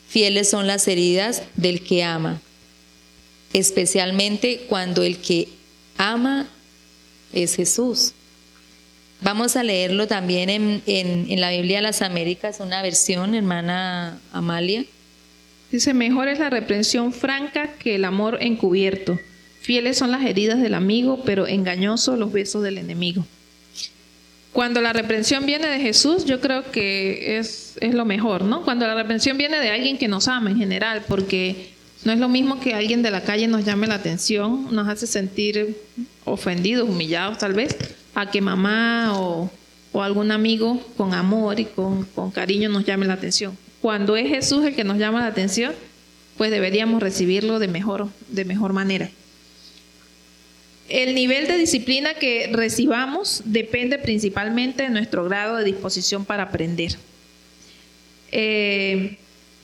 fieles son las heridas del que ama, especialmente cuando el que ama es Jesús. Vamos a leerlo también en, la Biblia de las Américas, una versión, hermana Amalia. Dice, mejor es la reprensión franca que el amor encubierto. Fieles son las heridas del amigo, pero engañosos los besos del enemigo. Cuando la reprensión viene de Jesús, yo creo que es, es lo mejor, ¿no? Cuando la reprensión viene de alguien que nos ama en general, porque no es lo mismo que alguien de la calle nos llame la atención, nos hace sentir ofendidos, humillados tal vez, a que mamá o, algún amigo con amor y con, cariño nos llame la atención. Cuando es Jesús el que nos llama la atención, pues deberíamos recibirlo de mejor, de mejor manera. El nivel de disciplina que recibamos depende principalmente de nuestro grado de disposición para aprender. Eh,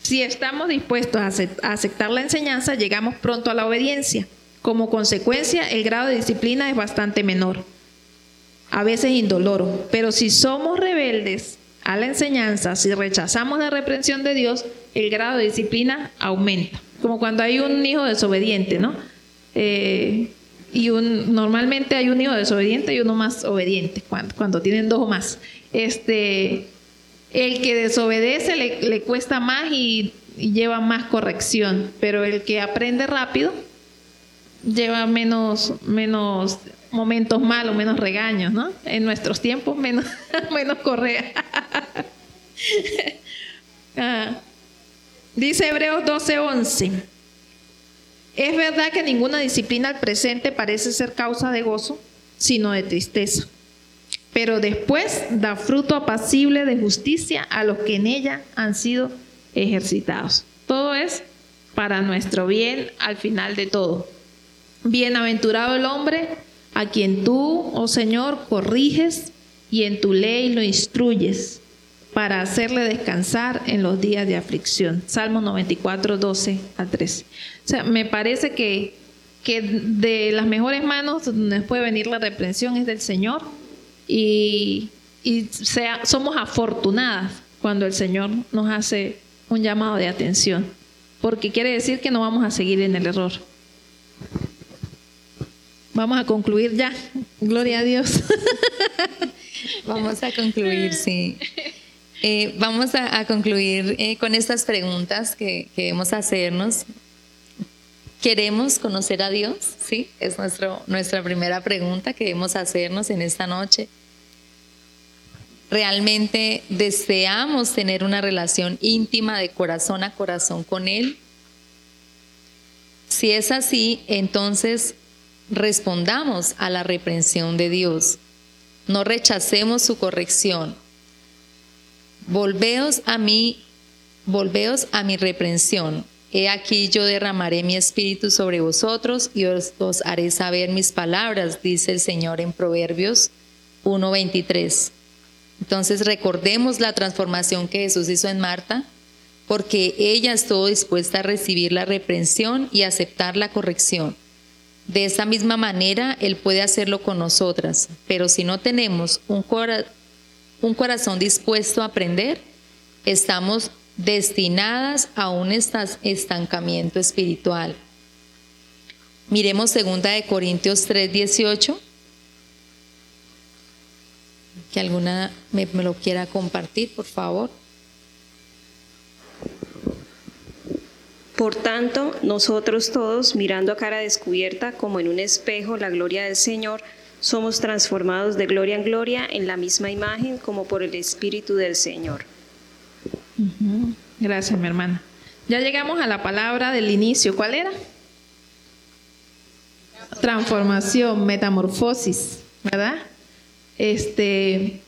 si estamos dispuestos a aceptar la enseñanza, llegamos pronto a la obediencia. Como consecuencia, el grado de disciplina es bastante menor, a veces indoloro. Pero si somos rebeldes a la enseñanza, si rechazamos la reprensión de Dios, el grado de disciplina aumenta. Como cuando hay un hijo desobediente, ¿no? Eh, y un, normalmente hay un hijo desobediente y uno más obediente, cuando, cuando tienen dos o más. Este, el que desobedece le, cuesta más y, lleva más corrección, pero el que aprende rápido lleva menos, menos momentos malos, menos regaños, ¿no? En nuestros tiempos, menos, [laughs] menos correa. [laughs] Ah. Dice Hebreos 12:11. Es verdad que ninguna disciplina al presente parece ser causa de gozo, sino de tristeza pero después da fruto apacible de justicia a los que en ella han sido ejercitados. Todo es para nuestro bien al final de todo. Bienaventurado el hombre a quien tú, oh Señor, corriges y en tu ley lo instruyes para hacerle descansar en los días de aflicción. Salmo 94, 12 a 13. O sea, me parece que que de las mejores manos donde puede venir la reprensión es del Señor y, y sea, somos afortunadas cuando el Señor nos hace un llamado de atención, porque quiere decir que no vamos a seguir en el error. Vamos a concluir ya. Gloria a Dios. Vamos a concluir, sí. Eh, vamos a, concluir eh, con estas preguntas que, que debemos hacernos. ¿Queremos conocer a Dios? Sí, es nuestro, nuestra primera pregunta que debemos hacernos en esta noche. ¿Realmente deseamos tener una relación íntima de corazón a corazón con Él? Si es así, entonces respondamos a la reprensión de Dios. No rechacemos su corrección. Volveos a mí, volveos a mi reprensión. He aquí yo derramaré mi espíritu sobre vosotros y os, os haré saber mis palabras, dice el Señor en Proverbios 1:23. Entonces recordemos la transformación que Jesús hizo en Marta, porque ella estuvo dispuesta a recibir la reprensión y aceptar la corrección. De esa misma manera, Él puede hacerlo con nosotras, pero si no tenemos un, cora un corazón dispuesto a aprender, estamos destinadas a un estancamiento espiritual. Miremos 2 de Corintios 3:18. Que alguna me, me lo quiera compartir, por favor. Por tanto, nosotros todos, mirando a cara descubierta como en un espejo la gloria del Señor, somos transformados de gloria en gloria en la misma imagen como por el Espíritu del Señor. Gracias, mi hermana. Ya llegamos a la palabra del inicio. ¿Cuál era? Transformación, metamorfosis, ¿verdad? Este,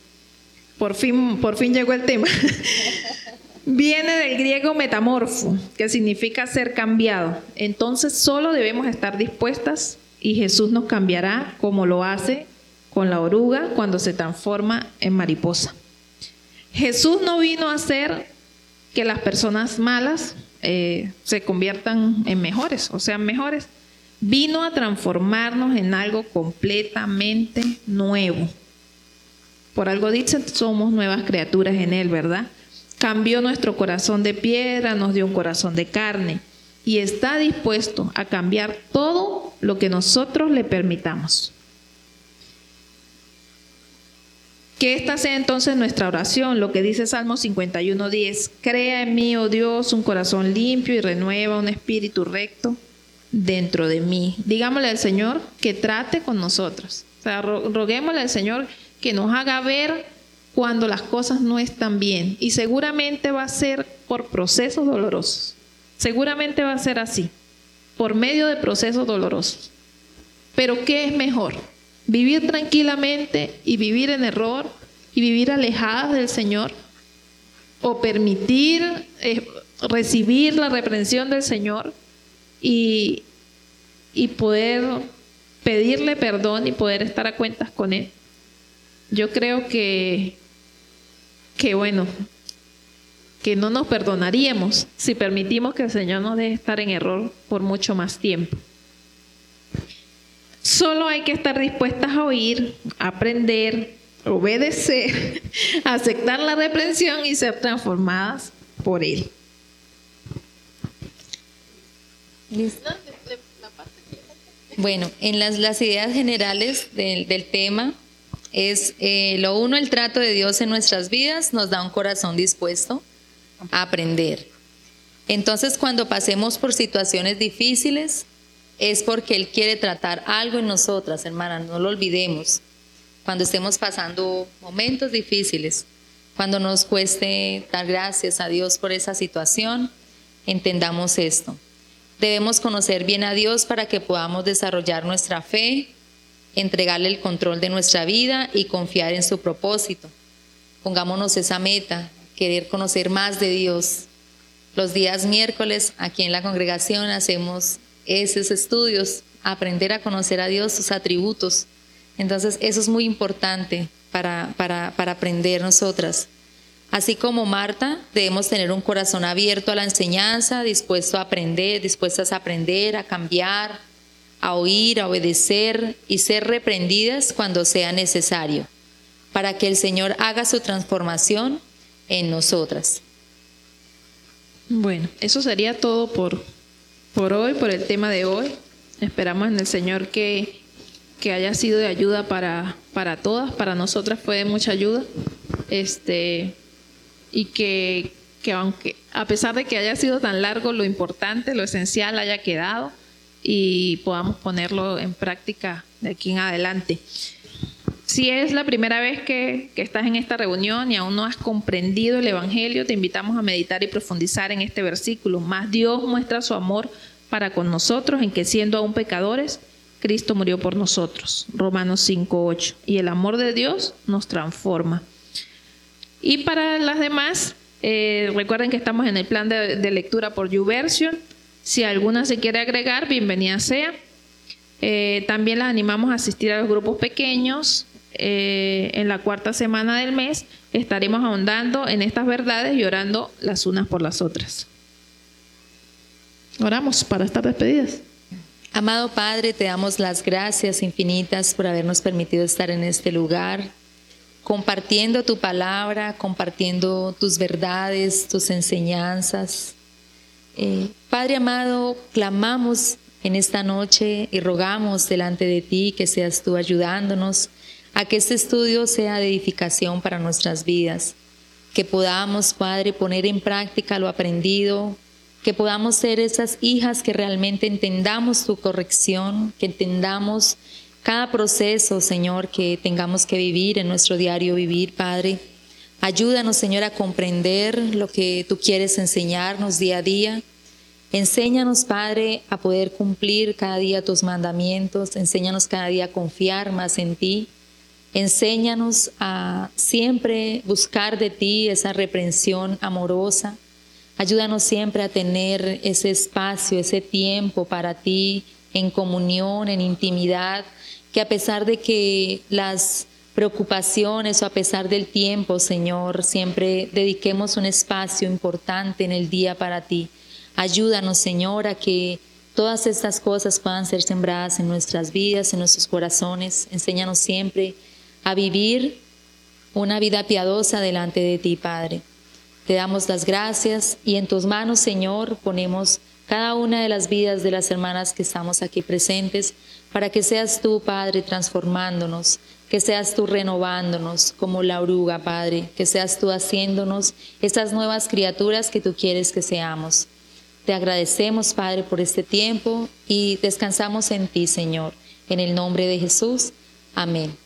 por fin, por fin llegó el tema. [laughs] Viene del griego metamorfo, que significa ser cambiado. Entonces solo debemos estar dispuestas y Jesús nos cambiará como lo hace con la oruga cuando se transforma en mariposa. Jesús no vino a hacer que las personas malas eh, se conviertan en mejores, o sean mejores. Vino a transformarnos en algo completamente nuevo. Por algo dicen, somos nuevas criaturas en Él, ¿verdad? Cambió nuestro corazón de piedra, nos dio un corazón de carne y está dispuesto a cambiar todo lo que nosotros le permitamos. Que esta sea entonces nuestra oración, lo que dice Salmo 51.10. Crea en mí, oh Dios, un corazón limpio y renueva un espíritu recto dentro de mí. Digámosle al Señor que trate con nosotros. O sea, roguémosle al Señor que nos haga ver cuando las cosas no están bien. Y seguramente va a ser por procesos dolorosos. Seguramente va a ser así, por medio de procesos dolorosos. Pero ¿qué es mejor? Vivir tranquilamente y vivir en error y vivir alejadas del Señor o permitir eh, recibir la reprensión del Señor y, y poder pedirle perdón y poder estar a cuentas con Él. Yo creo que, que bueno, que no nos perdonaríamos si permitimos que el Señor nos deje estar en error por mucho más tiempo. Solo hay que estar dispuestas a oír, aprender, obedecer, [laughs] aceptar la reprensión y ser transformadas por Él. Bueno, en las, las ideas generales del, del tema es eh, lo uno, el trato de Dios en nuestras vidas nos da un corazón dispuesto aprender. Entonces, cuando pasemos por situaciones difíciles, es porque Él quiere tratar algo en nosotras, hermanas, no lo olvidemos. Cuando estemos pasando momentos difíciles, cuando nos cueste dar gracias a Dios por esa situación, entendamos esto. Debemos conocer bien a Dios para que podamos desarrollar nuestra fe, entregarle el control de nuestra vida y confiar en su propósito. Pongámonos esa meta, querer conocer más de Dios. Los días miércoles aquí en la congregación hacemos esos estudios, aprender a conocer a Dios, sus atributos. Entonces eso es muy importante para, para, para aprender nosotras. Así como Marta, debemos tener un corazón abierto a la enseñanza, dispuesto a aprender, dispuestas a aprender, a cambiar, a oír, a obedecer y ser reprendidas cuando sea necesario, para que el Señor haga su transformación en nosotras. Bueno, eso sería todo por, por hoy, por el tema de hoy. Esperamos en el Señor que, que haya sido de ayuda para, para todas, para nosotras fue de mucha ayuda. Este, y que, que aunque a pesar de que haya sido tan largo, lo importante, lo esencial haya quedado y podamos ponerlo en práctica de aquí en adelante. Si es la primera vez que, que, estás en esta reunión y aún no has comprendido el Evangelio, te invitamos a meditar y profundizar en este versículo. Más Dios muestra su amor para con nosotros en que siendo aún pecadores, Cristo murió por nosotros. Romanos 5.8. Y el amor de Dios nos transforma. Y para las demás, eh, recuerden que estamos en el plan de, lectura por YouVersion. Si alguna se quiere agregar, bienvenida sea. Eh, también las animamos a asistir a los grupos pequeños. Eh, en la cuarta semana del mes estaremos ahondando en estas verdades y orando las unas por las otras. Oramos para estar despedidas. Amado Padre, te damos las gracias infinitas por habernos permitido estar en este lugar, compartiendo tu palabra, compartiendo tus verdades, tus enseñanzas. Eh, Padre amado, clamamos en esta noche y rogamos delante de ti que seas tú ayudándonos que este estudio sea de edificación para nuestras vidas, que podamos, Padre, poner en práctica lo aprendido, que podamos ser esas hijas que realmente entendamos tu corrección, que entendamos cada proceso, Señor, que tengamos que vivir en nuestro diario vivir, Padre. Ayúdanos, Señor, a comprender lo que tú quieres enseñarnos día a día. Enséñanos, Padre, a poder cumplir cada día tus mandamientos. Enséñanos cada día a confiar más en ti. Enséñanos a siempre buscar de ti esa reprensión amorosa. Ayúdanos siempre a tener ese espacio, ese tiempo para ti en comunión, en intimidad, que a pesar de que las preocupaciones o a pesar del tiempo, Señor, siempre dediquemos un espacio importante en el día para ti. Ayúdanos, Señor, a que todas estas cosas puedan ser sembradas en nuestras vidas, en nuestros corazones. Enséñanos siempre a vivir una vida piadosa delante de ti, Padre. Te damos las gracias y en tus manos, Señor, ponemos cada una de las vidas de las hermanas que estamos aquí presentes para que seas tú, Padre, transformándonos, que seas tú renovándonos como la oruga, Padre, que seas tú haciéndonos esas nuevas criaturas que tú quieres que seamos. Te agradecemos, Padre, por este tiempo y descansamos en ti, Señor. En el nombre de Jesús. Amén.